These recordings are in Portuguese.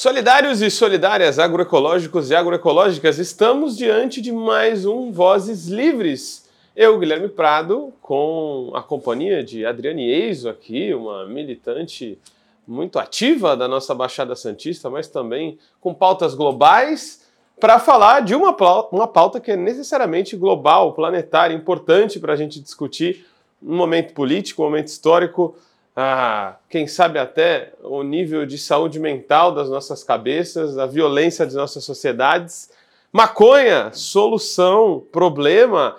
Solidários e solidárias, agroecológicos e agroecológicas, estamos diante de mais um Vozes Livres. Eu, Guilherme Prado, com a companhia de Adriane Eiso aqui, uma militante muito ativa da nossa Baixada Santista, mas também com pautas globais, para falar de uma uma pauta que é necessariamente global, planetária, importante para a gente discutir um momento político, um momento histórico ah, quem sabe até o nível de saúde mental das nossas cabeças, a violência das nossas sociedades. Maconha, solução, problema.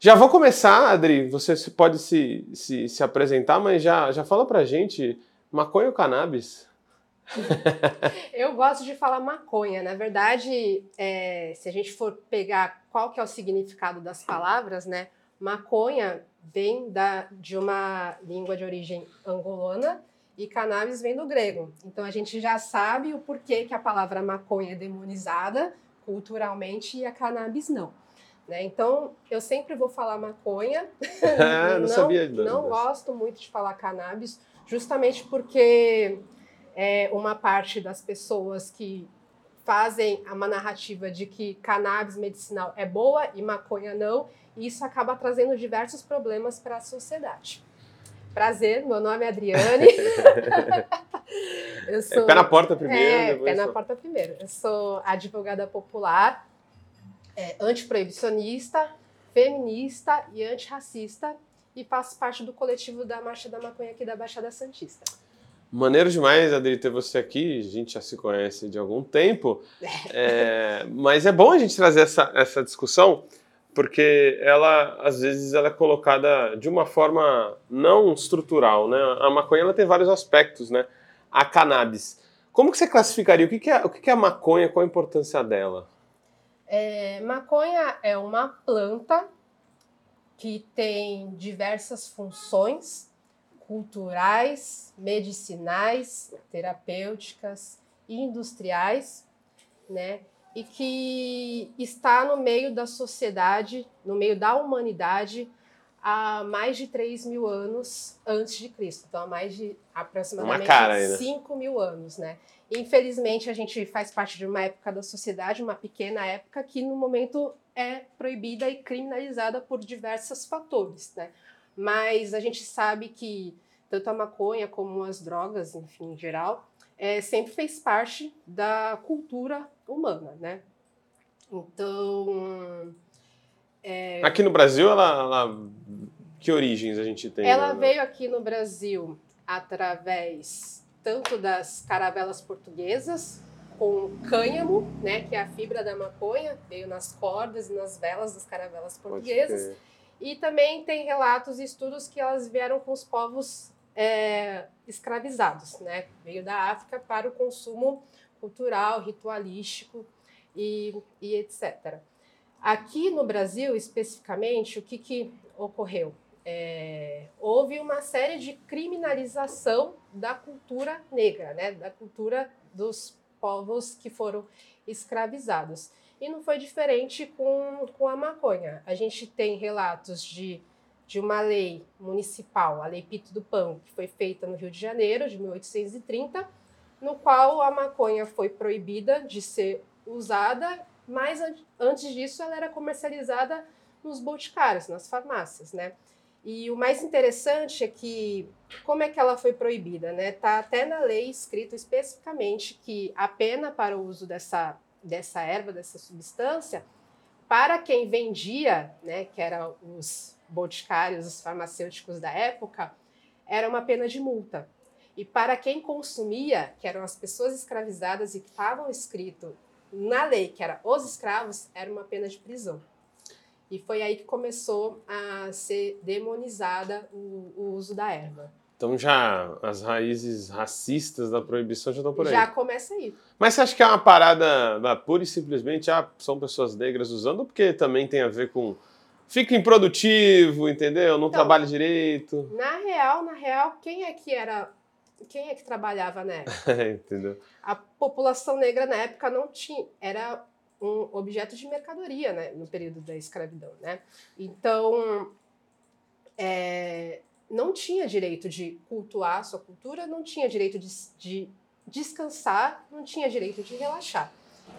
Já vou começar, Adri. Você pode se, se, se apresentar, mas já, já fala pra gente: maconha ou cannabis? eu gosto de falar maconha. Na verdade, é, se a gente for pegar qual que é o significado das palavras, né? Maconha vem da, de uma língua de origem angolana e cannabis vem do grego. Então a gente já sabe o porquê que a palavra maconha é demonizada culturalmente e a cannabis não. Né? Então eu sempre vou falar maconha. Ah, não, não sabia. Não gosto muito de falar cannabis, justamente porque é, uma parte das pessoas que fazem uma narrativa de que cannabis medicinal é boa e maconha não, e isso acaba trazendo diversos problemas para a sociedade. Prazer, meu nome é Adriane. eu sou, é pé na porta primeiro. É, pé na porta primeiro. Eu sou advogada popular, é, antiproibicionista, feminista e antirracista e faço parte do coletivo da Marcha da Maconha aqui da Baixada Santista. Maneiro demais, Adri, ter você aqui. A gente já se conhece de algum tempo. É, mas é bom a gente trazer essa, essa discussão, porque ela, às vezes, ela é colocada de uma forma não estrutural, né? A maconha ela tem vários aspectos, né? A cannabis. Como que você classificaria? O que, que, é, o que, que é a maconha? Qual a importância dela? É, maconha é uma planta que tem diversas funções culturais, medicinais, terapêuticas, industriais, né? E que está no meio da sociedade, no meio da humanidade, há mais de 3 mil anos antes de Cristo. Então, há mais de aproximadamente 5 mil anos, né? Infelizmente, a gente faz parte de uma época da sociedade, uma pequena época, que no momento é proibida e criminalizada por diversos fatores, né? Mas a gente sabe que tanto a maconha como as drogas, enfim, em geral, é, sempre fez parte da cultura humana, né? Então. É... Aqui no Brasil, ela, ela, que origens a gente tem? Ela né? veio aqui no Brasil através tanto das caravelas portuguesas, com cânhamo, né, que é a fibra da maconha, veio nas cordas e nas velas das caravelas portuguesas e também tem relatos e estudos que elas vieram com os povos é, escravizados, né? Veio da África para o consumo cultural, ritualístico e, e etc. Aqui no Brasil, especificamente, o que, que ocorreu? É, houve uma série de criminalização da cultura negra, né? Da cultura dos povos que foram escravizados. E não foi diferente com, com a maconha. A gente tem relatos de, de uma lei municipal, a Lei Pito do Pão, que foi feita no Rio de Janeiro, de 1830, no qual a maconha foi proibida de ser usada, mas antes disso ela era comercializada nos boticários, nas farmácias, né? E o mais interessante é que como é que ela foi proibida, né? Tá até na lei escrito especificamente que a pena para o uso dessa dessa erva, dessa substância, para quem vendia, né, que eram os boticários, os farmacêuticos da época, era uma pena de multa. E para quem consumia, que eram as pessoas escravizadas e que estavam escrito na lei, que era os escravos, era uma pena de prisão. E foi aí que começou a ser demonizada o, o uso da erva. Então já as raízes racistas da proibição já estão por aí. Já começa aí. Mas você acha que é uma parada ah, pura e simplesmente, ah, são pessoas negras usando, ou porque também tem a ver com fica improdutivo, entendeu? Não então, trabalha direito. Na real, na real, quem é que era quem é que trabalhava na época? entendeu? A população negra na época não tinha, era um objeto de mercadoria, né, no período da escravidão, né? Então, é, não tinha direito de cultuar a sua cultura, não tinha direito de, de descansar, não tinha direito de relaxar.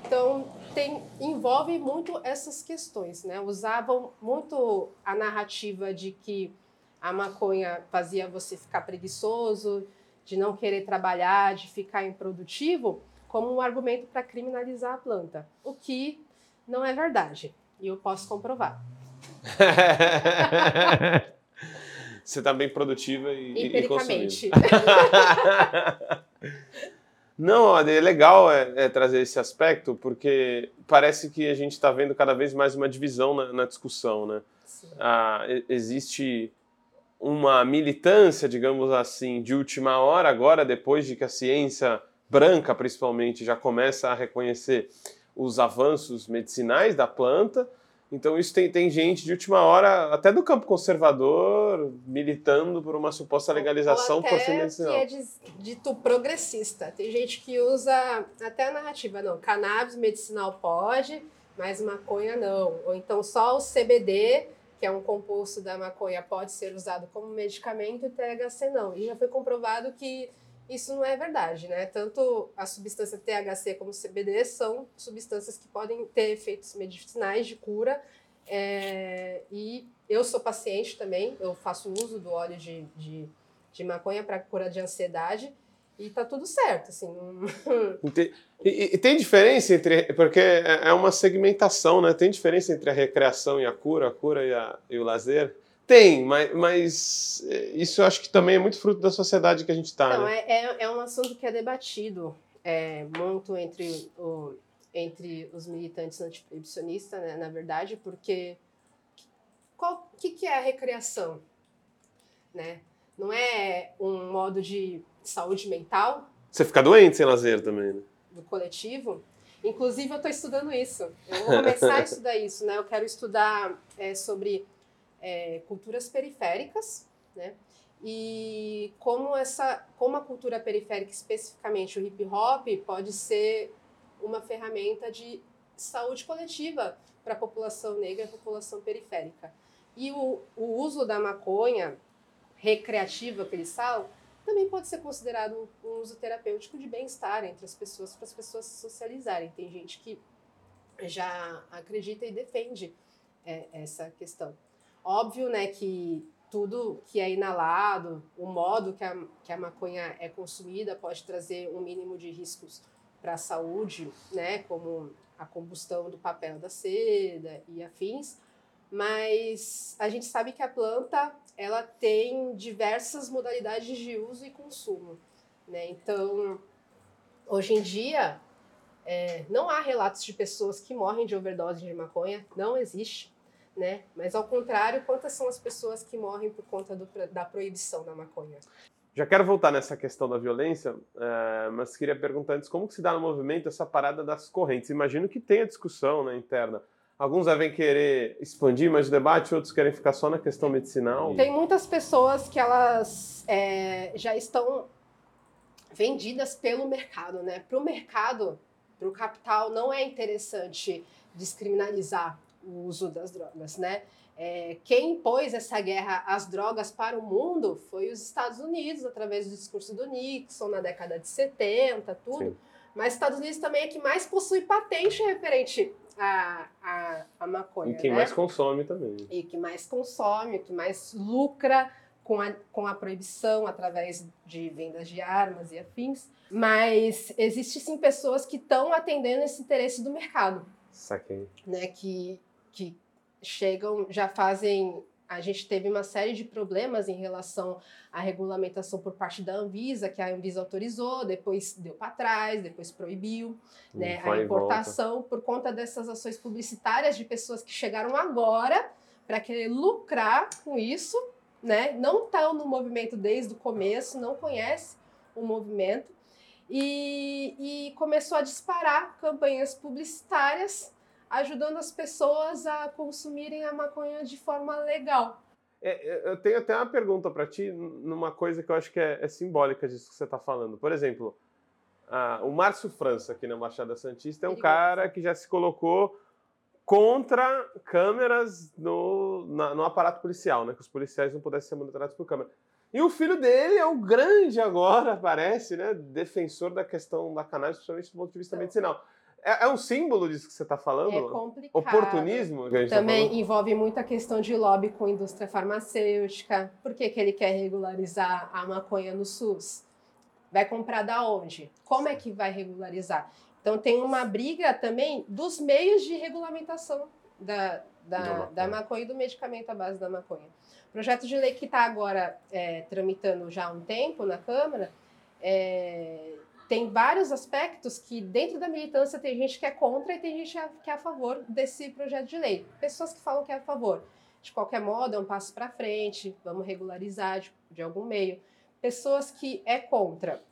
Então, tem, envolve muito essas questões, né? Usavam muito a narrativa de que a maconha fazia você ficar preguiçoso, de não querer trabalhar, de ficar improdutivo, como um argumento para criminalizar a planta, o que não é verdade. E eu posso comprovar. Você está bem produtiva e, Empiricamente. e Não, é legal é, é, trazer esse aspecto, porque parece que a gente está vendo cada vez mais uma divisão na, na discussão, né? Ah, existe uma militância, digamos assim, de última hora, agora, depois de que a ciência branca, principalmente, já começa a reconhecer os avanços medicinais da planta, então isso tem, tem gente de última hora, até do campo conservador, militando por uma suposta legalização Ou até por que é dito progressista. Tem gente que usa até a narrativa, não, cannabis medicinal pode, mas maconha não. Ou então só o CBD, que é um composto da maconha, pode ser usado como medicamento e THC não. E já foi comprovado que isso não é verdade, né? Tanto a substância THC como CBD são substâncias que podem ter efeitos medicinais de cura. É, e eu sou paciente também, eu faço uso do óleo de, de, de maconha para cura de ansiedade e tá tudo certo, assim. E, e, tem diferença entre. Porque é, é uma segmentação, né? Tem diferença entre a recreação e a cura, a cura e, a, e o lazer? Tem, mas, mas é, isso eu acho que também é muito fruto da sociedade que a gente está. Né? é, é, um assunto que é debatido é, muito entre, o, entre os militantes antiproibicionistas, né, na verdade, porque o que, que é a recreação? Né? Não é um modo de saúde mental? Você fica doente sem lazer também, né? Do coletivo? Inclusive, eu estou estudando isso. Eu vou começar a estudar isso, né? Eu quero estudar é, sobre é, culturas periféricas, né? E como essa, como a cultura periférica, especificamente o hip hop, pode ser uma ferramenta de saúde coletiva para a população negra e a população periférica. E o, o uso da maconha recreativa que eles falam também pode ser considerado um uso terapêutico de bem-estar entre as pessoas, para as pessoas se socializarem. Tem gente que já acredita e defende é, essa questão. Óbvio, né, que tudo que é inalado, o modo que a, que a maconha é consumida pode trazer um mínimo de riscos para a saúde, né, como a combustão do papel da seda e afins, mas a gente sabe que a planta ela tem diversas modalidades de uso e consumo, né? Então, hoje em dia, é, não há relatos de pessoas que morrem de overdose de maconha, não existe né? Mas ao contrário, quantas são as pessoas que morrem por conta do, da proibição da maconha? Já quero voltar nessa questão da violência, é, mas queria perguntar antes como que se dá no movimento essa parada das correntes. Imagino que tenha discussão né, interna. Alguns devem querer expandir mais o debate, outros querem ficar só na questão medicinal. Tem muitas pessoas que elas é, já estão vendidas pelo mercado, né? Para o mercado, para o capital, não é interessante descriminalizar o uso das drogas, né? É, quem impôs essa guerra às drogas para o mundo foi os Estados Unidos, através do discurso do Nixon na década de 70, tudo. Sim. Mas Estados Unidos também é que mais possui patente referente à, à, à maconha. E quem né? mais consome também. E que mais consome, que mais lucra com a, com a proibição através de vendas de armas e afins. Mas existe sim pessoas que estão atendendo esse interesse do mercado. Saquei. Né, que que chegam, já fazem. A gente teve uma série de problemas em relação à regulamentação por parte da Anvisa, que a Anvisa autorizou, depois deu para trás, depois proibiu né, a importação por conta dessas ações publicitárias de pessoas que chegaram agora para querer lucrar com isso, né? Não estão no movimento desde o começo, não conhece o movimento e, e começou a disparar campanhas publicitárias ajudando as pessoas a consumirem a maconha de forma legal. É, é eu tenho até uma pergunta para ti, numa coisa que eu acho que é, é simbólica disso que você está falando. Por exemplo, o Márcio França, aqui na Embaixada Santista, é um cara que já se colocou contra câmeras no, na, no aparato policial, né? Que os policiais não pudessem ser monitorados por câmera. E o filho dele é o grande agora, parece, né? Defensor da questão da cannabis, principalmente do ponto de vista então, medicinal. É, é, um símbolo disso que você está falando? É complicado. Oportunismo? Que a gente tá Também tá envolve muita questão de lobby com a indústria farmacêutica. Por que, que ele quer regularizar a maconha no SUS? Vai comprar da onde? Como é que vai regularizar? Então tem uma briga também dos meios de regulamentação da, da, da maconha e do medicamento à base da maconha. O projeto de lei que está agora é, tramitando já há um tempo na Câmara é, tem vários aspectos que dentro da militância tem gente que é contra e tem gente que é a favor desse projeto de lei. Pessoas que falam que é a favor. De qualquer modo, é um passo para frente, vamos regularizar de, de algum meio. Pessoas que é contra.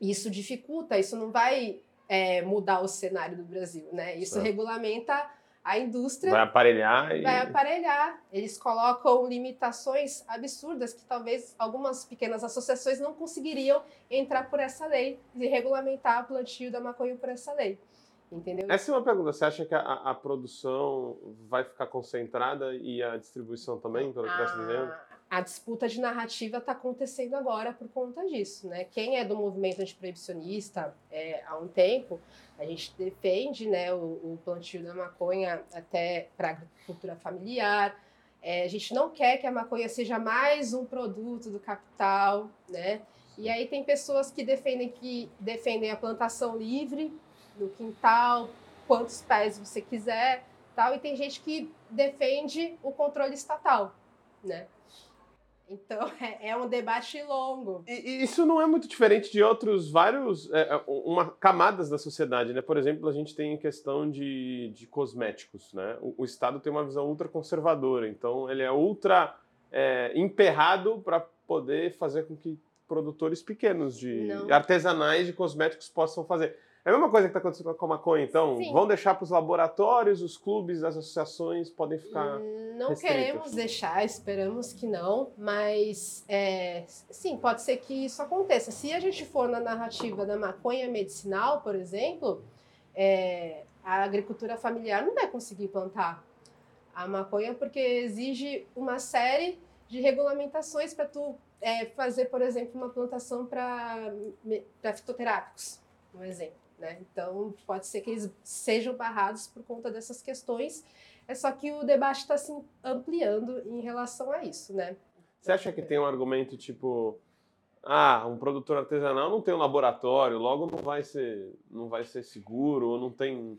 Isso dificulta, isso não vai é, mudar o cenário do Brasil, né? Isso regulamenta a indústria. Vai aparelhar e... Vai aparelhar. Eles colocam limitações absurdas que talvez algumas pequenas associações não conseguiriam entrar por essa lei e regulamentar o plantio da maconha por essa lei. Entendeu? Essa é uma pergunta. Você acha que a, a produção vai ficar concentrada e a distribuição também, pelo que está se dizendo? A disputa de narrativa está acontecendo agora por conta disso, né? Quem é do movimento antiproibicionista é, há um tempo, a gente defende, né, o, o plantio da maconha até para agricultura familiar. É, a gente não quer que a maconha seja mais um produto do capital, né? E aí tem pessoas que defendem que defendem a plantação livre no quintal, quantos pés você quiser, tal. E tem gente que defende o controle estatal, né? Então é, é, um debate longo. E, e, isso não é muito diferente de outros vários é, é, uma, camadas da sociedade, né? Por exemplo, a gente tem questão de, de cosméticos, né? O, o Estado tem uma visão ultra conservadora, então ele é ultra é, emperrado para poder fazer com que produtores pequenos de não. artesanais de cosméticos possam fazer. É a mesma coisa que está acontecendo com a maconha, então? Sim. Vão deixar para os laboratórios, os clubes, as associações podem ficar. Não restritos. queremos deixar, esperamos que não, mas é, sim, pode ser que isso aconteça. Se a gente for na narrativa da maconha medicinal, por exemplo, é, a agricultura familiar não vai conseguir plantar a maconha porque exige uma série de regulamentações para tu é, fazer, por exemplo, uma plantação para fitoterápicos, um exemplo. Né? Então, pode ser que eles sejam barrados por conta dessas questões. É só que o debate está se ampliando em relação a isso, né? Você acha que tem um argumento tipo, ah, um produtor artesanal não tem um laboratório, logo não vai ser, não vai ser seguro, ou não tem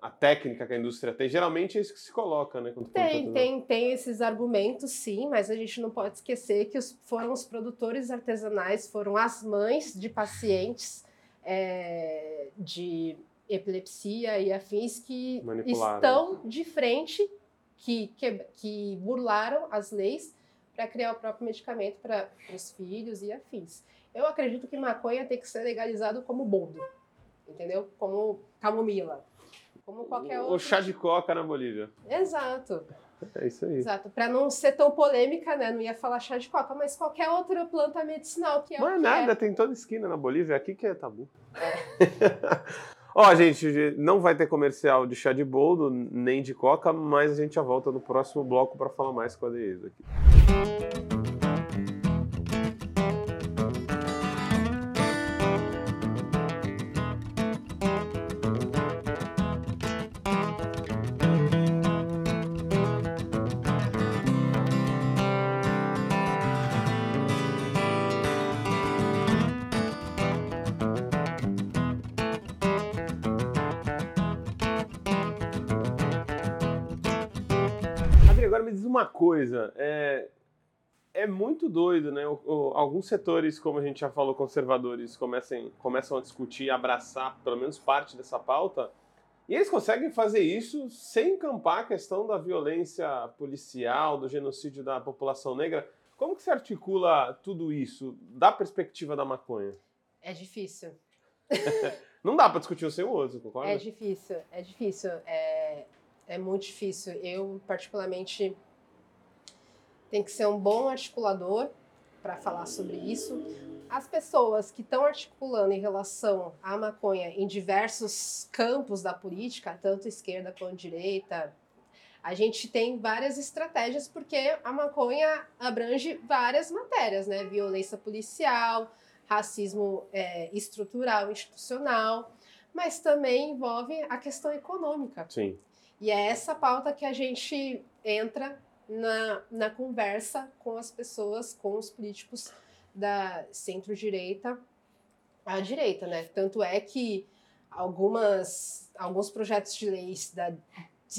a técnica que a indústria tem. Geralmente é isso que se coloca, né? tem, tem, tem esses argumentos, sim, mas a gente não pode esquecer que os, foram os produtores artesanais, foram as mães de pacientes é, de epilepsia e afins que estão de frente, que, que, que burlaram as leis para criar o próprio medicamento para os filhos e afins. Eu acredito que maconha tem que ser legalizado como boldo, entendeu? Como camomila, como qualquer outro. O chá de coca na Bolívia. Exato. É isso aí. Exato. Para não ser tão polêmica, né? Não ia falar chá de coca, mas qualquer outra planta medicinal que é. Não é nada, é. tem toda esquina na Bolívia, aqui que é tabu. É. Ó, gente, não vai ter comercial de chá de boldo, nem de coca, mas a gente já volta no próximo bloco para falar mais com a Deise aqui. Coisa. É, é muito doido, né? O, o, alguns setores, como a gente já falou, conservadores, comecem, começam a discutir, abraçar pelo menos parte dessa pauta. E eles conseguem fazer isso sem encampar a questão da violência policial, do genocídio da população negra. Como que se articula tudo isso da perspectiva da maconha? É difícil. Não dá para discutir o outro, concorda? É difícil, é difícil. É, é muito difícil. Eu, particularmente, tem que ser um bom articulador, para falar sobre isso. As pessoas que estão articulando em relação à maconha em diversos campos da política, tanto esquerda quanto direita, a gente tem várias estratégias porque a maconha abrange várias matérias, né? Violência policial, racismo é, estrutural, institucional, mas também envolve a questão econômica. Sim. E é essa pauta que a gente entra na, na conversa com as pessoas, com os políticos da centro-direita à direita, né? Tanto é que algumas, alguns projetos de leis da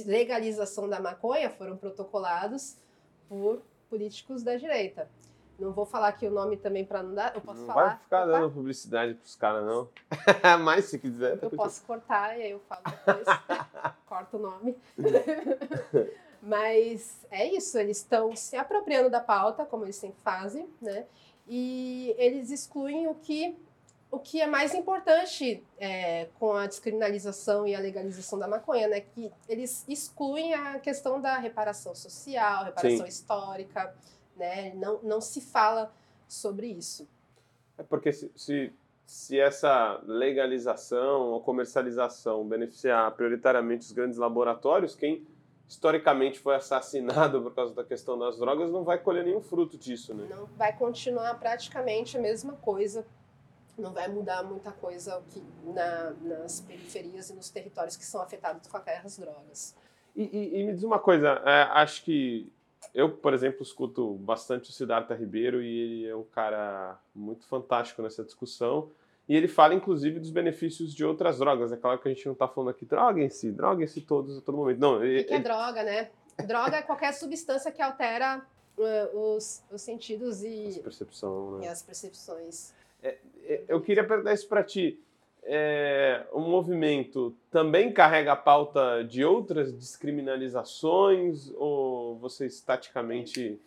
legalização da maconha foram protocolados por políticos da direita. Não vou falar aqui o nome também para não dar. Eu posso não falar? vai ficar dando publicidade pros caras, não. Mas se quiser. Eu posso cortar e aí eu falo depois. Corto o nome. Mas é isso, eles estão se apropriando da pauta, como eles sempre fazem, né? E eles excluem o que, o que é mais importante é, com a descriminalização e a legalização da maconha, né? Que eles excluem a questão da reparação social, reparação Sim. histórica, né? Não, não se fala sobre isso. É porque se, se, se essa legalização ou comercialização beneficiar prioritariamente os grandes laboratórios, quem historicamente foi assassinado por causa da questão das drogas não vai colher nenhum fruto disso, né? Não vai continuar praticamente a mesma coisa. Não vai mudar muita coisa o que, na, nas periferias e nos territórios que são afetados com as drogas. E, e- e me diz uma coisa, é, acho que eu, por exemplo, escuto bastante o Siddhartha Ribeiro e ele é um cara muito fantástico nessa discussão. E ele fala, inclusive, dos benefícios de outras drogas. É claro que a gente não está falando aqui, droguem-se, droguem-se todos a todo momento. Não, O ele, que, é droga, né? Droga é qualquer substância que altera eh, os, os sentidos e, percepção, e né? as percepções. É, Eu queria perguntar isso para ti. É, o movimento também carrega a pauta de outras descriminalizações ou vocês taticamente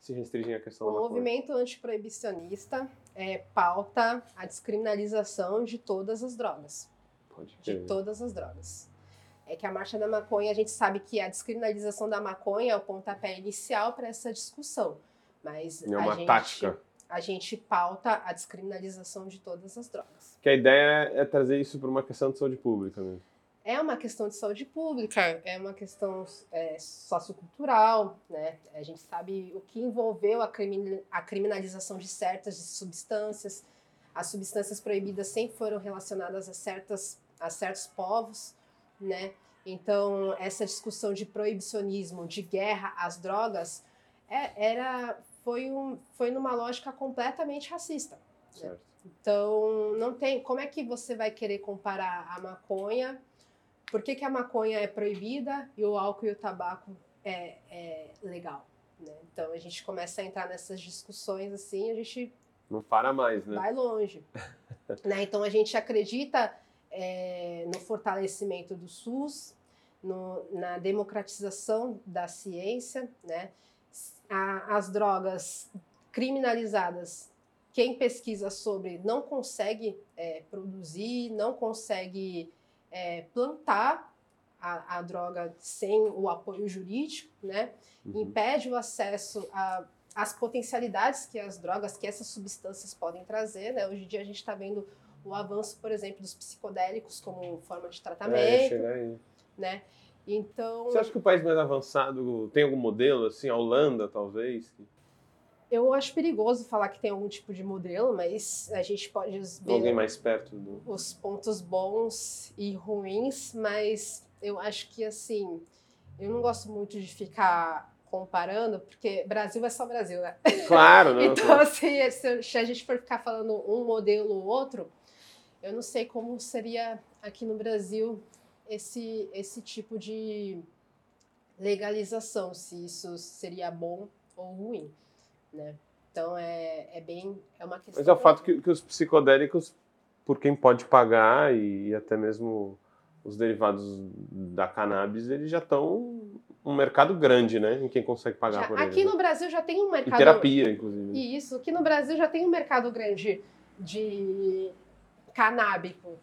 se restringem à questão O da maconha? movimento antiproibicionista é, pauta a descriminalização de todas as drogas. Pode de crer. todas as drogas. É que a marcha da maconha, a gente sabe que a descriminalização da maconha é o pontapé inicial para essa discussão. Mas É a uma gente, tática. a gente pauta a descriminalização de todas as drogas. Que a ideia é trazer isso para uma questão de saúde pública mesmo. É uma questão de saúde pública, é uma questão é, sociocultural, né? A gente sabe o que envolveu a, crimi- a criminalização de certas substâncias. As substâncias proibidas sempre foram relacionadas a, certas, a certos povos, né? Então, essa discussão de proibicionismo, de guerra às drogas, é- era, foi, um, foi numa lógica completamente racista. Certo. Então, não tem. Como é que você vai querer comparar a maconha? Por que, que a maconha é proibida e o álcool e o tabaco é, é legal? né? Então, a gente começa a entrar nessas discussões assim, a gente Não para mais, né? vai longe. né? Então, a gente acredita é, no fortalecimento do SUS, no- na democratização da ciência, né? A- as drogas criminalizadas, quem pesquisa sobre não consegue é, produzir, não consegue é, plantar a, a droga sem o apoio jurídico, né? Uhum. impede o acesso às potencialidades que as drogas, que essas substâncias podem trazer. Né? Hoje em dia a gente está vendo o avanço, por exemplo, dos psicodélicos como forma de É, tratamento, aí. né? Então, Você acha que o país mais avançado tem algum modelo, assim, a Holanda, talvez? Eu acho perigoso falar que tem algum tipo de modelo, mas a gente pode ver Alguém mais perto do. os pontos bons e ruins, mas eu acho que assim, eu não gosto muito de ficar comparando, porque Brasil é só Brasil, né? Claro, não. Então, assim, se, se a gente for ficar falando um modelo ou outro, eu não sei como seria aqui no Brasil esse, esse tipo de legalização, se isso seria bom ou ruim, né? Então, é, é bem... É uma questão... Mas é o fato que, que os psicodélicos, por quem pode pagar e até mesmo os derivados da cannabis, eles já estão um mercado grande, né? Em quem consegue pagar Já- por aqui eles. no Brasil já tem um né? E mercado... terapia, inclusive. né? Isso, aqui no Brasil já tem um mercado grande de canábico.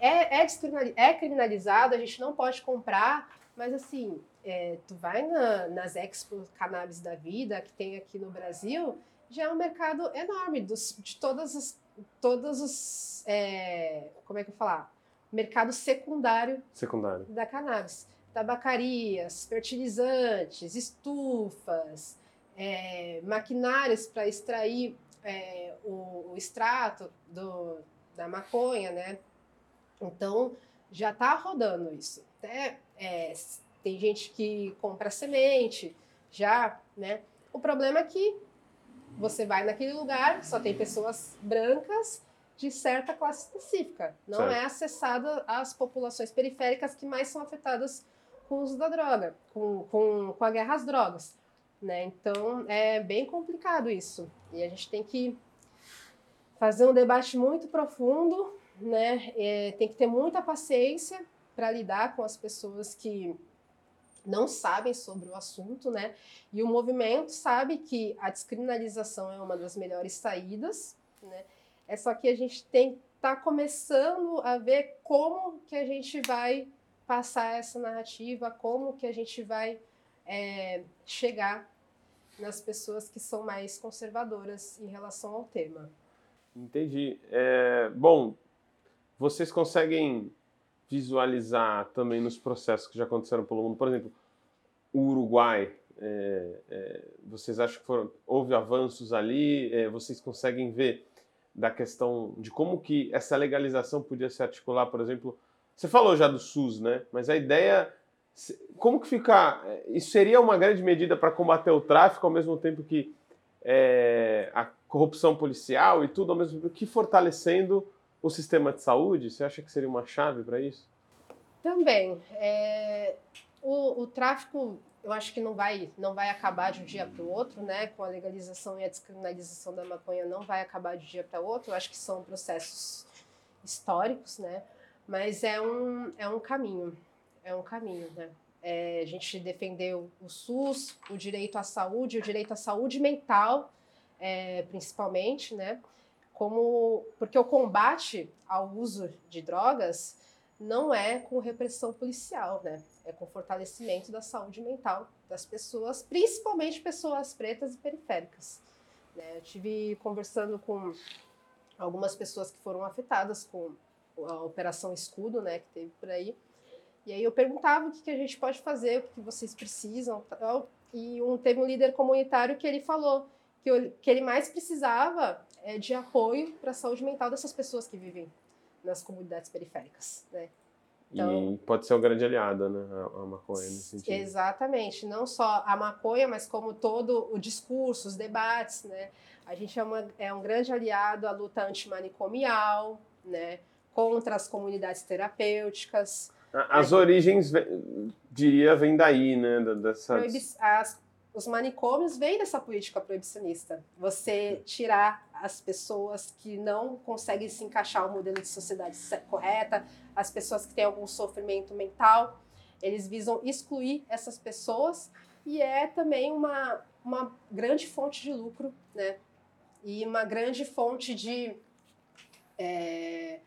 É, é, é criminalizado, a gente não pode comprar, mas assim, é, tu vai na- nas expo cannabis da vida que tem aqui no Brasil, já é um mercado enorme dos, de todas as, todos os, é, como é que eu falar, mercado secundário, secundário. da cannabis, tabacarias, fertilizantes, estufas, é, maquinários para extrair é, o, o, extrato do, da maconha, né? Então já está rodando isso. Até é, tem gente que compra semente, já, né? O problema é que você vai naquele lugar, só tem pessoas brancas de certa classe específica. Não certo. é acessada às populações periféricas que mais são afetadas com o uso da droga, com, com, com a guerra às drogas. Né? Então é bem complicado isso. E a gente tem que fazer um debate muito profundo, né? É, tem que ter muita paciência para lidar com as pessoas que não sabem sobre o assunto, né? E o movimento sabe que a descriminalização é uma das melhores saídas, né? É só que a gente tem tá começando a ver como que a gente vai passar essa narrativa, como que a gente vai é, chegar nas pessoas que são mais conservadoras em relação ao tema. Entendi. É, bom, vocês conseguem visualizar também nos processos que já aconteceram pelo mundo, por exemplo, o Uruguai, é, é, vocês acham que foram, houve avanços ali? É, vocês conseguem ver da questão de como que essa legalização podia se articular, por exemplo, você falou já do SUS, né? Mas a ideia, como que fica? É, isso seria uma grande medida para combater o tráfico ao mesmo tempo que é, a corrupção policial e tudo ao mesmo tempo que fortalecendo o sistema de saúde? Você acha que seria uma chave para isso? Também. É, o, o, tráfico, eu acho que não vai, não vai acabar de um dia para o outro, né? Com a legalização e a descriminalização da maconha, não vai acabar de um dia para o outro. Eu acho que são processos históricos, né? Mas é um, é um caminho, é um caminho, né? É, a gente defendeu o SUS, o direito à saúde, o direito à saúde mental, é, principalmente, né? Como porque o combate ao uso de drogas não é com repressão policial, né? É com fortalecimento da saúde mental das pessoas, principalmente pessoas pretas e periféricas. Né? Eu tive conversando com algumas pessoas que foram afetadas com a Operação Escudo, né, que teve por aí. E aí eu perguntava o que, a gente pode fazer, o que, que vocês precisam. Tal. E um, teve um líder comunitário que ele falou que o que ele mais precisava é de apoio para a saúde mental dessas pessoas que vivem nas comunidades periféricas, né? Então, e pode ser uma grande aliada, né, a, a maconha nesse sentido. Exatamente, não só a maconha, mas como todo o discurso, os debates, né? A gente é, uma, é um grande aliado à luta antimanicomial, né? Contra as comunidades terapêuticas. As origens, diria, vêm daí, né? Dessas... As os manicômios vêm dessa política proibicionista. Você tirar as pessoas que não conseguem se encaixar no modelo de sociedade correta, as pessoas que têm algum sofrimento mental, eles visam excluir essas pessoas e é também uma, uma grande fonte de lucro, né? E uma grande fonte de é,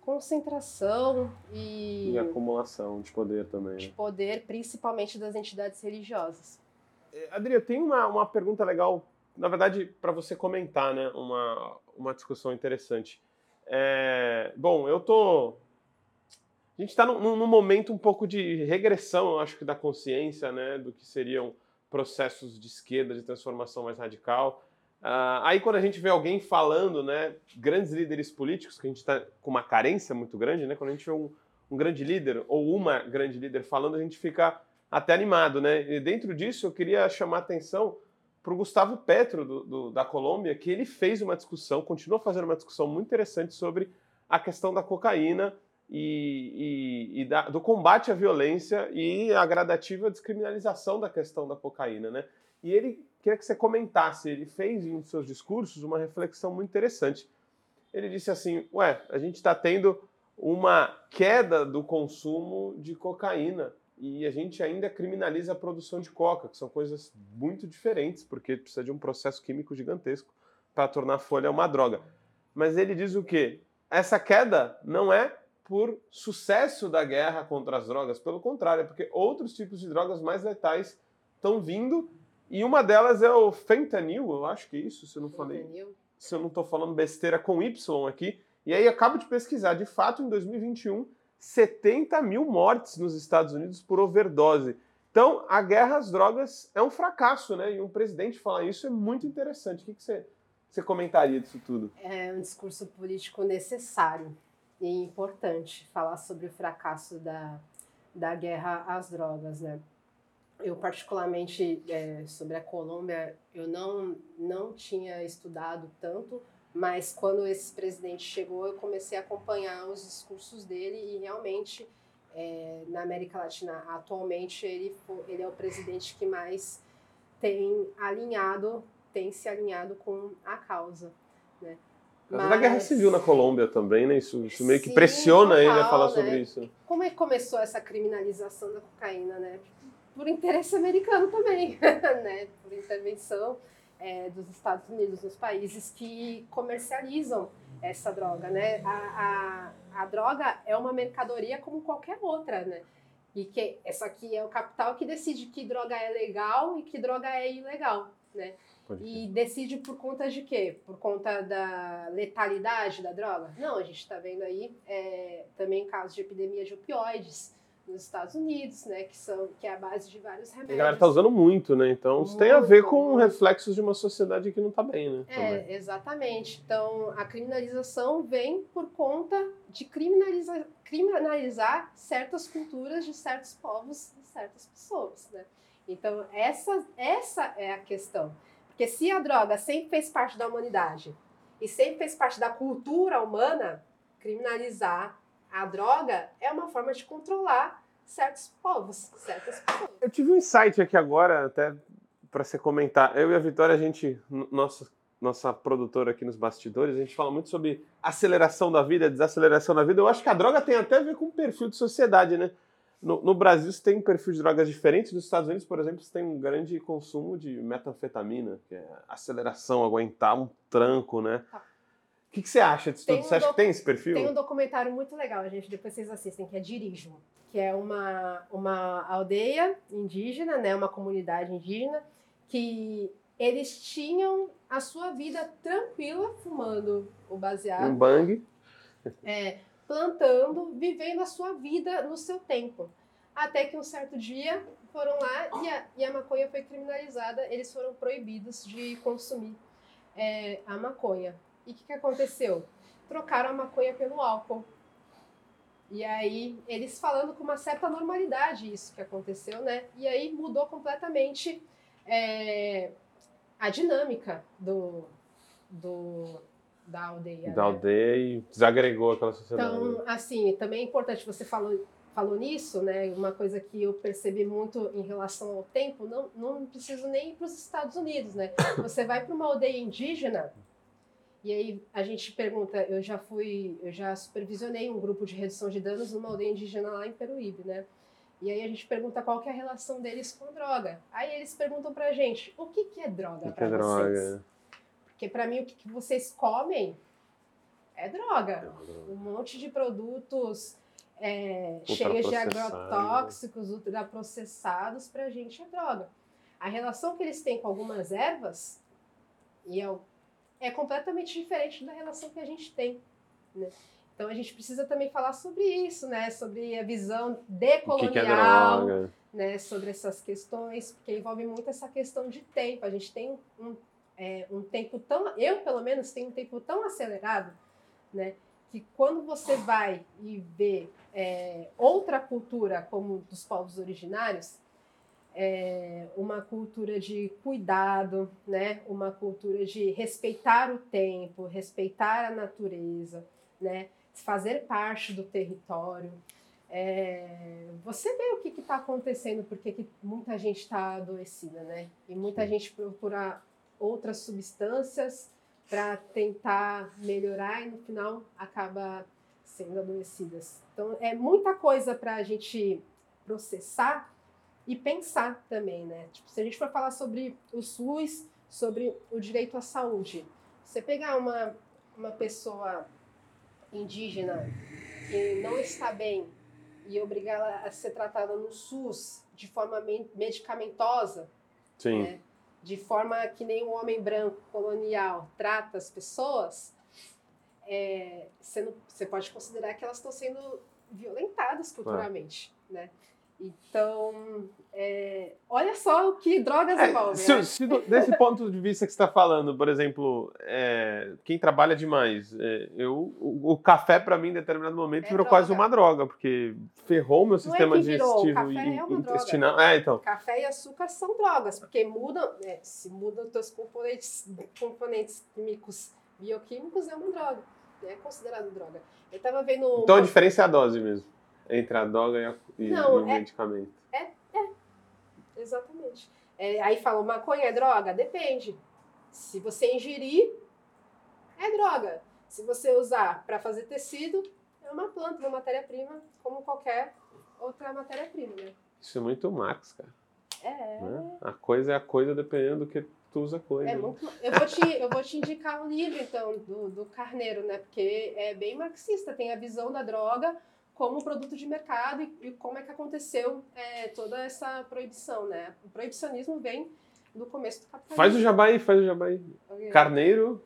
concentração e, e acumulação de poder também. De poder, principalmente das entidades religiosas. É, Adri, eu tenho uma, uma pergunta legal, na verdade, para você comentar, né? Uma, uma discussão interessante. É, bom, eu tô. A gente está num, num, momento um pouco de regressão, eu acho que, da consciência, né? Do que seriam processos de esquerda, de transformação mais radical. Uh, aí quando a gente vê alguém falando, né, grandes líderes políticos, que a gente está com uma carência muito grande, né, quando a gente vê um, um grande líder ou uma grande líder falando, a gente fica até animado, né? E dentro disso eu queria chamar a atenção para o Gustavo Petro, do, do, da Colômbia, que ele fez uma discussão, continua fazendo uma discussão muito interessante sobre a questão da cocaína e, e, e da, do combate à violência e a gradativa descriminalização da questão da cocaína, né? E ele queria que você comentasse, ele fez em seus discursos uma reflexão muito interessante. Ele disse assim: Ué, a gente está tendo uma queda do consumo de cocaína e a gente ainda criminaliza a produção de coca, que são coisas muito diferentes, porque precisa de um processo químico gigantesco para tornar a folha uma droga. Mas ele diz o quê? Essa queda não é por sucesso da guerra contra as drogas, pelo contrário, é porque outros tipos de drogas mais letais estão vindo E uma delas é o fentanil, eu acho que é isso, se eu não falei. Fentanil. Se eu não estou falando besteira com Y aqui. E aí acabo de pesquisar, de fato, em 2021, 70 mil mortes nos Estados Unidos por overdose. Então, a guerra às drogas é um fracasso, né? E um presidente falar isso é muito interessante. O que, que você, você comentaria disso tudo? É um discurso político necessário e importante falar sobre o fracasso da, da guerra às drogas, né? Eu, particularmente, é, sobre a Colômbia, eu não, não tinha estudado tanto, mas quando esse presidente chegou, eu comecei a acompanhar os discursos dele e realmente, é, na América Latina, atualmente, ele, ele é o presidente que mais tem alinhado, tem se alinhado com a causa, né? Causa da guerra Mas- civil na Colômbia também, né? Isso, isso meio que Sim, pressiona ele a falar né? sobre isso. Como é que começou essa criminalização da cocaína, né? Por interesse americano também, né? Por intervenção é, dos Estados Unidos, nos países que comercializam essa droga, né? A, a, a droga é uma mercadoria como qualquer outra, né? E que essa aqui é o capital que decide que droga é legal e que droga é ilegal, né? E decide por conta de quê? Por conta da letalidade da droga? Não, a gente está vendo aí é, também casos de epidemia de opioides nos Estados Unidos, né? Que, são, que é a base de vários A remédios. galera tá usando muito, né? Então isso tem a ver Muito, com muito. reflexos de uma sociedade que não tá bem, né? Também. É, exatamente. Então, a criminalização vem por conta de criminalizar, criminalizar certas culturas de certos povos e certas pessoas, né? Então, essa, essa é a questão. Porque se a droga sempre fez parte da humanidade e sempre fez parte da cultura humana, criminalizar a droga é uma forma de controlar certos povos, certas pessoas. Eu tive um insight aqui agora, até para você comentar. Eu e a Vitória, a gente, nossa, nossa produtora aqui nos bastidores, a gente fala muito sobre aceleração da vida, desaceleração da vida. Eu acho que a droga tem até a ver com o perfil de sociedade, né? No, no Brasil, você tem um perfil de drogas diferentes. Nos Estados Unidos, por exemplo, você tem um grande consumo de metanfetamina, que é aceleração, aguentar um tranco, né? Tá. O que, que você acha disso Tem tudo? um Você acha que tem esse perfil? Tem um documentário muito legal, gente, depois vocês assistem, que é Dirijo, que é uma, uma aldeia indígena, né, uma comunidade indígena, que eles tinham a sua vida tranquila, fumando o Um baseado, bang. é, plantando, vivendo a sua vida no seu tempo. Até que um certo dia foram lá e a, e a maconha foi criminalizada, eles foram proibidos de consumir é, a maconha. E o que, que aconteceu? Trocaram a maconha pelo álcool. E aí, eles falando com uma certa normalidade isso que aconteceu, né? E aí mudou completamente é, a dinâmica do, do, da aldeia. Da né? aldeia e desagregou aquela sociedade. Então, assim, também é importante, você falou, falou nisso, né? Uma coisa que eu percebi muito em relação ao tempo, não, não preciso nem ir para os Estados Unidos, né? Você vai para uma aldeia indígena e aí a gente pergunta, eu já fui, eu já supervisionei um grupo de redução de danos numa aldeia indígena lá em Peruíbe, né? E aí a gente pergunta qual que é a relação deles com droga. Aí eles perguntam pra gente, o que, que é droga para é vocês? droga? Porque para mim o que, que vocês comem é droga um monte de produtos é, cheios de agrotóxicos, ultraprocessados, para a gente é droga. A relação que eles têm com algumas ervas e é, o- é completamente diferente da relação que a gente tem. Né? Então a gente precisa também falar sobre isso, né? Sobre a visão O que, decolonial, que é né, sobre essas questões, porque envolve muito essa questão de tempo. A gente tem um, é, um tempo tão. Eu, pelo menos, tenho um tempo tão acelerado, né, que quando você vai e vê é, outra cultura, como dos povos originários, é, uma cultura de cuidado, né, uma cultura de respeitar o tempo, respeitar a natureza, né, fazer parte do território. É, você vê o que está acontecendo, porque que muita gente está adoecida, né? E muita Sim. gente procura outras substâncias para tentar melhorar e no final acaba sendo adoecidas. Então é muita coisa para a gente processar e pensar também, né? Tipo, se a gente for falar sobre o SUS, sobre o direito à saúde, você pegar uma, uma pessoa indígena que não está bem e obrigá-la a ser tratada no SUS de forma me- medicamentosa, Sim. né? de forma que nem um homem branco colonial trata as pessoas, é, você, não, você pode considerar que elas estão sendo violentadas culturalmente, é. né? Então, é, olha só o que drogas é, envolvem. Se, né? se, desse ponto de vista que você está falando, por exemplo, é, quem trabalha demais, é, eu, o, o café para mim em determinado momento é virou droga. quase uma droga, porque ferrou o meu é sistema digestivo e intestinal. É, então. Café e açúcar são drogas, porque mudam, né, se mudam os teus componentes, componentes químicos, bioquímicos, é uma droga. É considerado droga. Eu estava vendo. Então a diferença é a dose mesmo entre a droga e, a, e, Não, e o é, medicamento. É, é. Exatamente. É, aí fala, maconha é droga? Depende. Se você ingerir, é droga. Se você usar para fazer tecido, é uma planta, uma matéria-prima, como qualquer outra matéria-prima, né? Isso é muito Marx, cara. É. Né? A coisa é a coisa dependendo do que tu usa a coisa. É né? muito... eu, vou te, eu vou te indicar um livro, então, do, do Carneiro, né? Porque é bem marxista, tem a visão da droga como produto de mercado e, e como é que aconteceu é, toda essa proibição, né? O proibicionismo vem do começo do capitalismo. Faz o jabai, faz o jabai. Okay. Carneiro.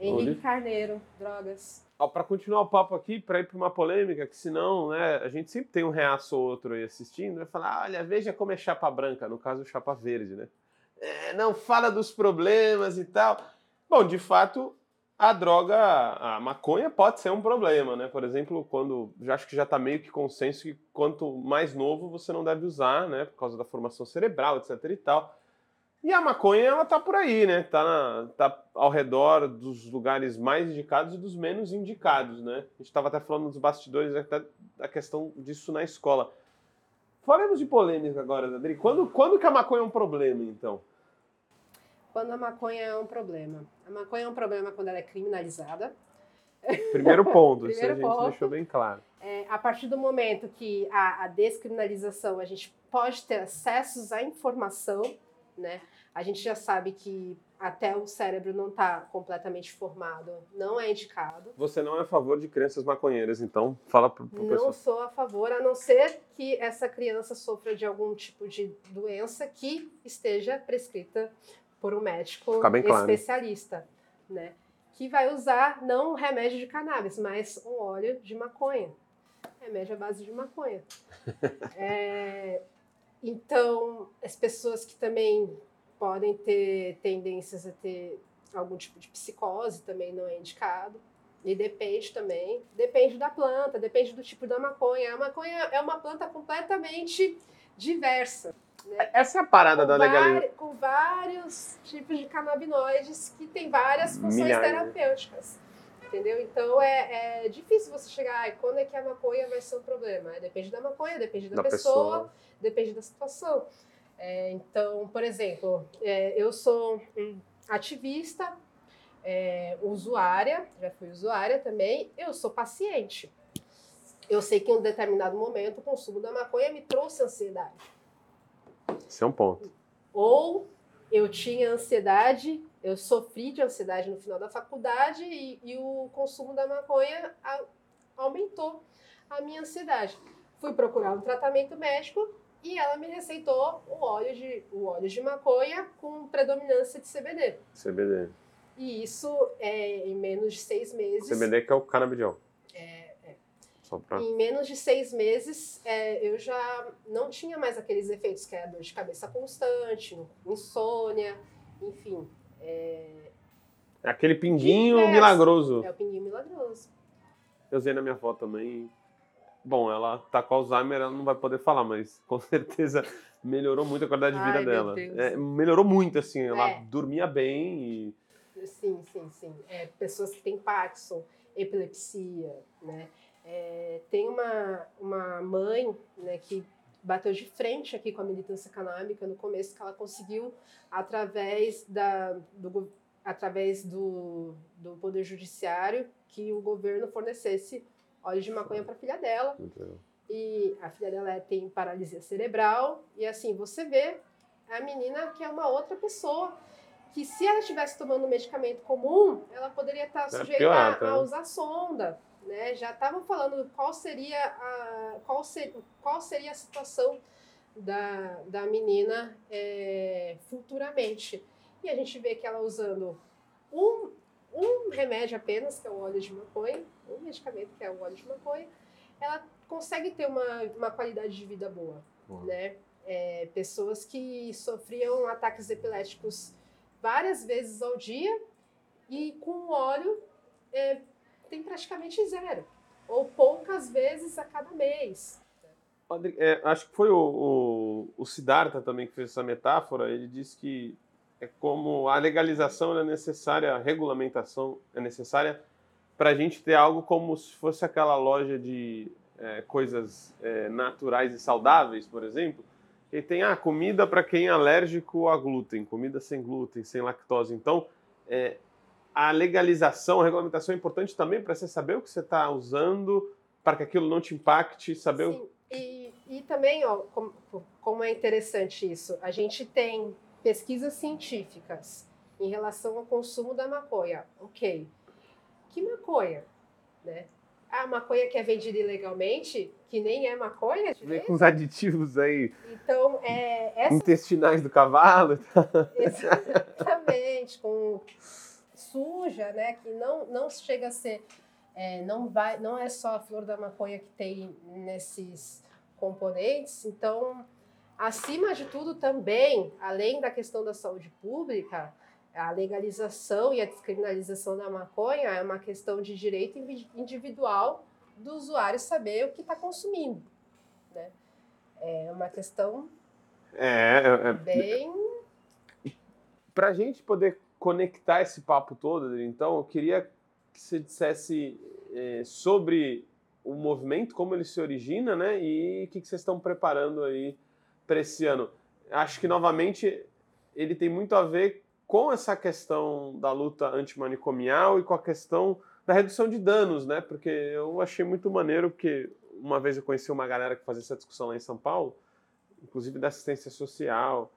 Henrique Carneiro, drogas. Para continuar o papo aqui, para ir para uma polêmica, que senão, né, a gente sempre tem um reaço ou outro aí assistindo, vai falar, olha, veja como é chapa branca, no caso chapa verde, né? É, não fala dos problemas e tal. Bom, de fato, a droga, a maconha pode ser um problema, né? Por exemplo, quando já acho que já está meio que consenso que quanto mais novo você não deve usar, né? Por causa da formação cerebral, etc e tal. E a maconha, ela tá por aí, né? Tá, na, tá ao redor dos lugares mais indicados e dos menos indicados, né? A gente estava até falando dos bastidores até da questão disso na escola. Falemos de polêmica agora, Adri. Quando, quando que a maconha é um problema, então? Quando a maconha é um problema. A maconha é um problema quando ela é criminalizada. Primeiro ponto, Primeiro isso a gente ponto, deixou bem claro. É, a partir do momento que a, a, descriminalização, a gente pode ter acessos à informação, né? A gente já sabe que até o cérebro não está completamente formado, não é indicado. Você não é a favor de crianças maconheiras, então fala para o pessoal. Não sou a favor, a não ser que essa criança sofra de algum tipo de doença que esteja prescrita por um médico especialista, claro. né? Que vai usar não um remédio de cannabis, mas um óleo de maconha. Remédio à base de maconha. é, então, as pessoas que também podem ter tendências a ter algum tipo de psicose também não é indicado. E depende também, depende da planta, depende do tipo da maconha. A maconha é uma planta completamente diversa. Né? Essa é a parada com da legalização. Com vários tipos de canabinoides que tem várias funções Milhares. terapêuticas. Entendeu? Então é, é, difícil você chegar. quando é que a maconha vai ser um problema? É, depende da maconha, depende da, da pessoa, pessoa, depende da situação. É, então, por exemplo, é, eu sou ativista, é, usuária, já fui usuária também, eu sou paciente. Eu sei que em um determinado momento o consumo da maconha me trouxe ansiedade. Esse é um ponto. Ou eu tinha ansiedade, eu sofri de ansiedade no final da faculdade e, e o consumo da maconha a, aumentou a minha ansiedade. Fui procurar um tratamento médico e ela me receitou o óleo de, o óleo de maconha com predominância de CBD. CBD. E isso é em menos de seis meses. CBD que é o canabidiol. Pra... Em menos de seis meses, é, eu já não tinha mais aqueles efeitos que é a dor de cabeça constante, insônia, enfim. É, é aquele pinguinho é, milagroso. É o pinguinho milagroso. Eu usei na minha avó também. Bom, ela tá com Alzheimer, ela não vai poder falar, mas com certeza melhorou muito a qualidade de vida Ai, dela. É, melhorou muito, assim, ela é. dormia bem e... Sim, sim, sim. Pessoas que têm Parkinson, epilepsia, né? É, tem uma, uma mãe né, que bateu de frente aqui com a militância canábica no começo, que ela conseguiu, através, da, do, através do, do Poder Judiciário, que o governo fornecesse óleo de maconha para a filha dela. E a filha dela é, tem paralisia cerebral. E assim, você vê a menina que é uma outra pessoa que se ela estivesse tomando um medicamento comum, ela poderia estar é sujeita pior, a, a usar sonda, né, já estavam falando qual seria a, qual, ser, qual seria a situação da, da menina é, futuramente. e a gente vê que ela usando um, um remédio apenas, que é o óleo de maconha, um medicamento que é o óleo de maconha, ela consegue ter uma, uma qualidade de vida boa, uhum. né? É, pessoas que sofriam ataques epiléticos várias vezes ao dia e com óleo é, tem praticamente zero, ou poucas vezes a cada mês. É, acho que foi o, o, o Siddhartha também que fez essa metáfora. Ele disse que é como a legalização é necessária, a regulamentação é necessária para a gente ter algo como se fosse aquela loja de é, coisas é, naturais e saudáveis, por exemplo, e tem a ah, comida para quem é alérgico a glúten, comida sem glúten, sem lactose. Então, é, a legalização, a regulamentação é importante também para você saber o que você está usando, para que aquilo não te impacte, saber Sim. O... E, e também, ó, como, como é interessante isso, a gente tem pesquisas científicas em relação ao consumo da maconha. Ok, que maconha? Né? A maconha que é vendida ilegalmente, que nem é maconha. Vem com os aditivos aí. Então, é, essa... Intestinais do cavalo. Exatamente, com suja, né? Que não, não chega a ser. É, não, vai, não é só a flor da maconha que tem nesses componentes. Então, acima de tudo, também, além da questão da saúde pública, a legalização e a descriminalização da maconha é uma questão de direito individual do usuário saber o que está consumindo. Né? É uma questão é, é, é bem. Para a gente poder conectar esse papo todo, então, eu queria que você dissesse é, sobre o movimento, como ele se origina, né? E o que, que vocês estão preparando aí para esse ano. Acho que, novamente, ele tem muito a ver com essa questão da luta antimanicomial e com a questão da redução de danos, né? Porque eu achei muito maneiro, porque uma vez eu conheci uma galera que fazia essa discussão lá em São Paulo, inclusive da assistência social,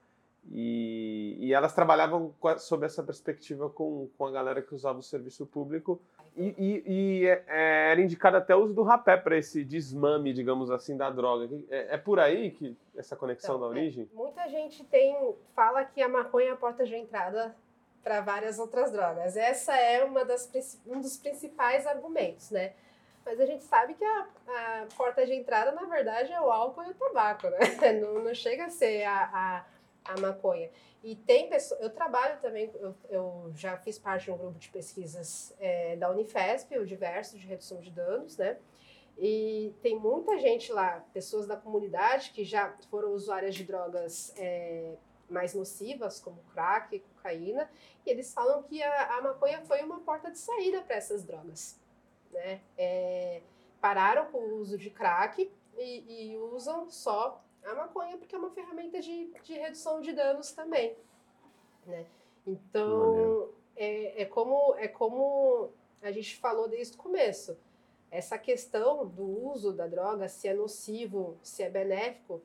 e, e elas trabalhavam sob essa perspectiva com, com a galera que usava o serviço público, e, e, e é, é era indicado até o uso do rapé para esse desmame, digamos assim, da droga. É, é por aí que essa conexão então, da é, origem? muita gente tem fala que a maconha é a porta de entrada para várias outras drogas. Essa é uma das, um dos principais argumentos, né? Mas a gente sabe que a, a porta de entrada, na verdade, é o álcool e o tabaco, né? Não, não chega a ser a, a, a maconha. E tem pessoas. Eu trabalho também, eu, eu, já fiz parte de um grupo de pesquisas é, da Unifesp, o diverso de redução de danos, né? E tem muita gente lá, pessoas da comunidade que já foram usuárias de drogas é, mais nocivas, como crack, cocaína, e eles falam que a, a maconha foi uma porta de saída para essas drogas. Né? É, pararam com o uso de crack e, e, usam só a maconha porque é uma ferramenta de, de redução de danos também. Né? Então, é, é, como, é como a gente falou desde o começo. Essa questão do uso da droga, se é nocivo, se é benéfico,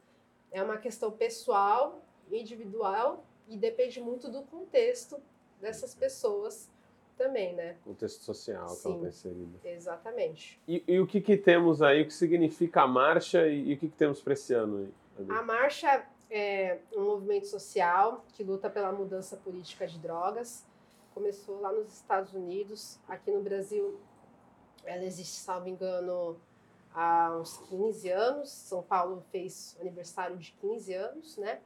é uma questão pessoal individual e depende muito do contexto dessas pessoas também, né? Contexto social Sim, que ela está Exatamente. E, e, o que, que temos aí, o que significa a marcha e, e o que, que temos para esse ano aí? A marcha é um movimento social que luta pela mudança política de drogas. Começou lá nos Estados Unidos, aqui no Brasil ela existe, salvo engano, há uns 15 anos. São Paulo fez aniversário de 15 anos, né?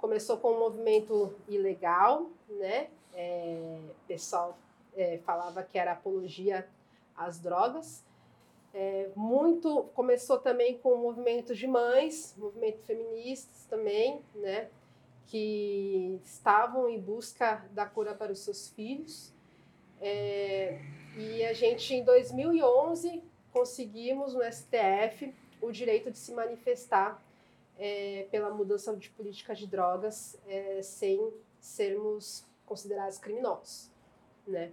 começou com um movimento ilegal, né? É, pessoal é, falava que era apologia às drogas. É, muito começou também com o movimento de mães, movimento feministas também, né? Que estavam em busca da cura para os seus filhos. É, e a gente, em 2011, conseguimos no STF o direito de se manifestar é, pela mudança de política de drogas é, sem sermos considerados criminosos, né?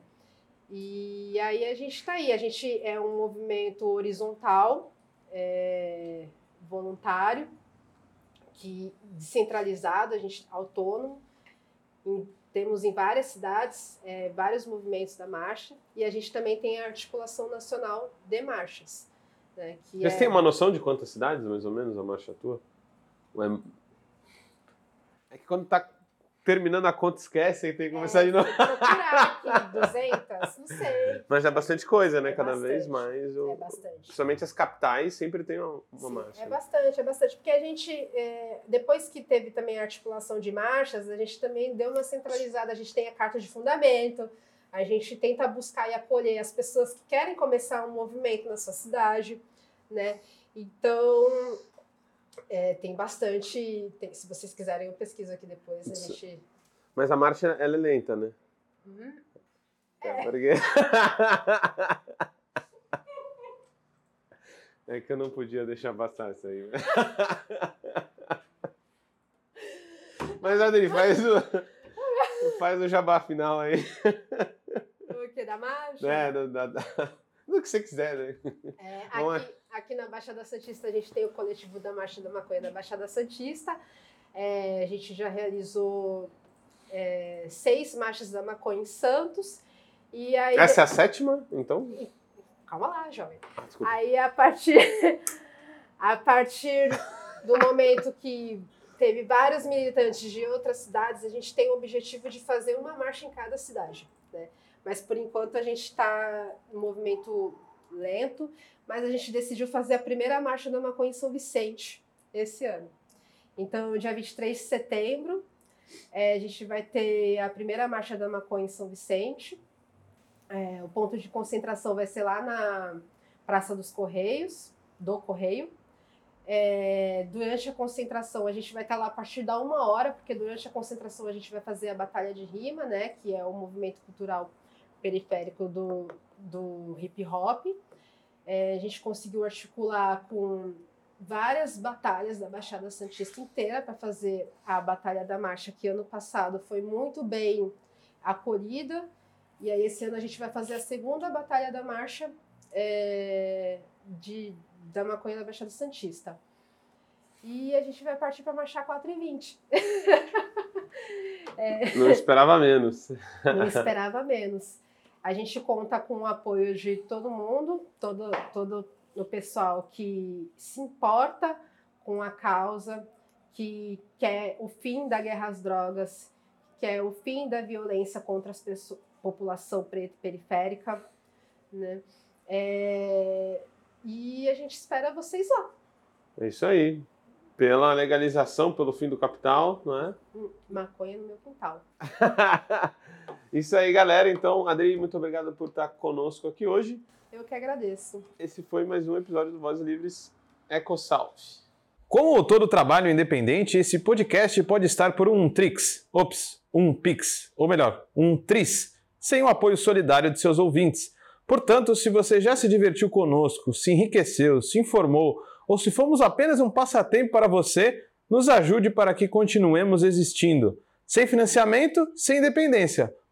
E aí a gente está aí, a gente é um movimento horizontal, é, voluntário, que descentralizado, a gente autônomo, em, temos em várias cidades é, vários movimentos da marcha e a gente também tem a articulação nacional de marchas. Né, que Você é... tem uma noção de quantas cidades, mais ou menos, a marcha atua? É, é que quando está terminando a conta esquecem e tem que É, começar de novo. Procurar aqui, 200? Não sei. Mas é bastante coisa, né? É Cada bastante. vez mais. o- É bastante. Principalmente as capitais sempre tem uma, uma Sim, marcha. É bastante, é bastante. Porque a gente, é, depois que teve também a articulação de marchas, a gente também deu uma centralizada. A gente tem a carta de fundamento, a gente tenta buscar e acolher as pessoas que querem começar um movimento na sua cidade, né? Então, é, tem bastante. tem- se vocês quiserem, eu pesquiso aqui depois. A gente. Mas a marcha ela é lenta, né? Uhum. É. Porque... é que eu não podia deixar passar isso aí. Mas, Adri, faz o, faz o jabá final aí. O que? Da marcha? Né? Do, da- da- do que você quiser, né? É, é? aqui, aqui na Baixada Santista a gente tem o coletivo da Marcha da Maconha da Baixada Santista. É, a gente já realizou é, seis marchas da maconha em Santos. E aí. Essa é a sétima, então? Calma lá, jovem. Desculpa. Aí a partir, a partir do momento que teve vários militantes de outras cidades, a gente tem o objetivo de fazer uma marcha em cada cidade. Né? Mas por enquanto a gente está no movimento lento, mas a gente decidiu fazer a primeira marcha da maconha em São Vicente esse ano. Então, dia 23 de setembro, eh, a gente vai ter a primeira marcha da maconha em São Vicente. É, o ponto de concentração vai ser lá na Praça dos Correios, do Correio. É, durante a concentração, a gente vai estar lá a partir da uma hora, porque durante a concentração a gente vai fazer a Batalha de Rima, né, que é o movimento cultural periférico do, do hip hop. É, a gente conseguiu articular com várias batalhas da Baixada Santista inteira para fazer a Batalha da Marcha, que ano passado foi muito bem acolhida. E aí esse ano a gente vai fazer a segunda Batalha da Marcha é, de, da maconha da Baixada Santista. E a gente vai partir para marchar 4 e 20. Não esperava menos. Não esperava menos. A gente conta com o apoio de todo mundo, todo, todo o pessoal que se importa com a causa, que quer o fim da guerra às drogas, quer o fim da violência contra a população preta e periférica. Né? É, e a gente espera vocês lá. É isso aí. Pela legalização, pelo fim do capital, não é? Hum, Maconha no meu quintal. Isso aí, galera. Então, Adri, muito obrigado por estar conosco aqui hoje. Eu que agradeço. Esse foi mais um episódio do Vozes Livres EcoSalve. Como todo trabalho independente, esse podcast pode estar por um Trix, ops, um Pix, ou melhor, um Tris, sem o apoio solidário de seus ouvintes. Portanto, se você já se divertiu conosco, se enriqueceu, se informou, ou se fomos apenas um passatempo para você, nos ajude para que continuemos existindo. Sem financiamento, sem independência.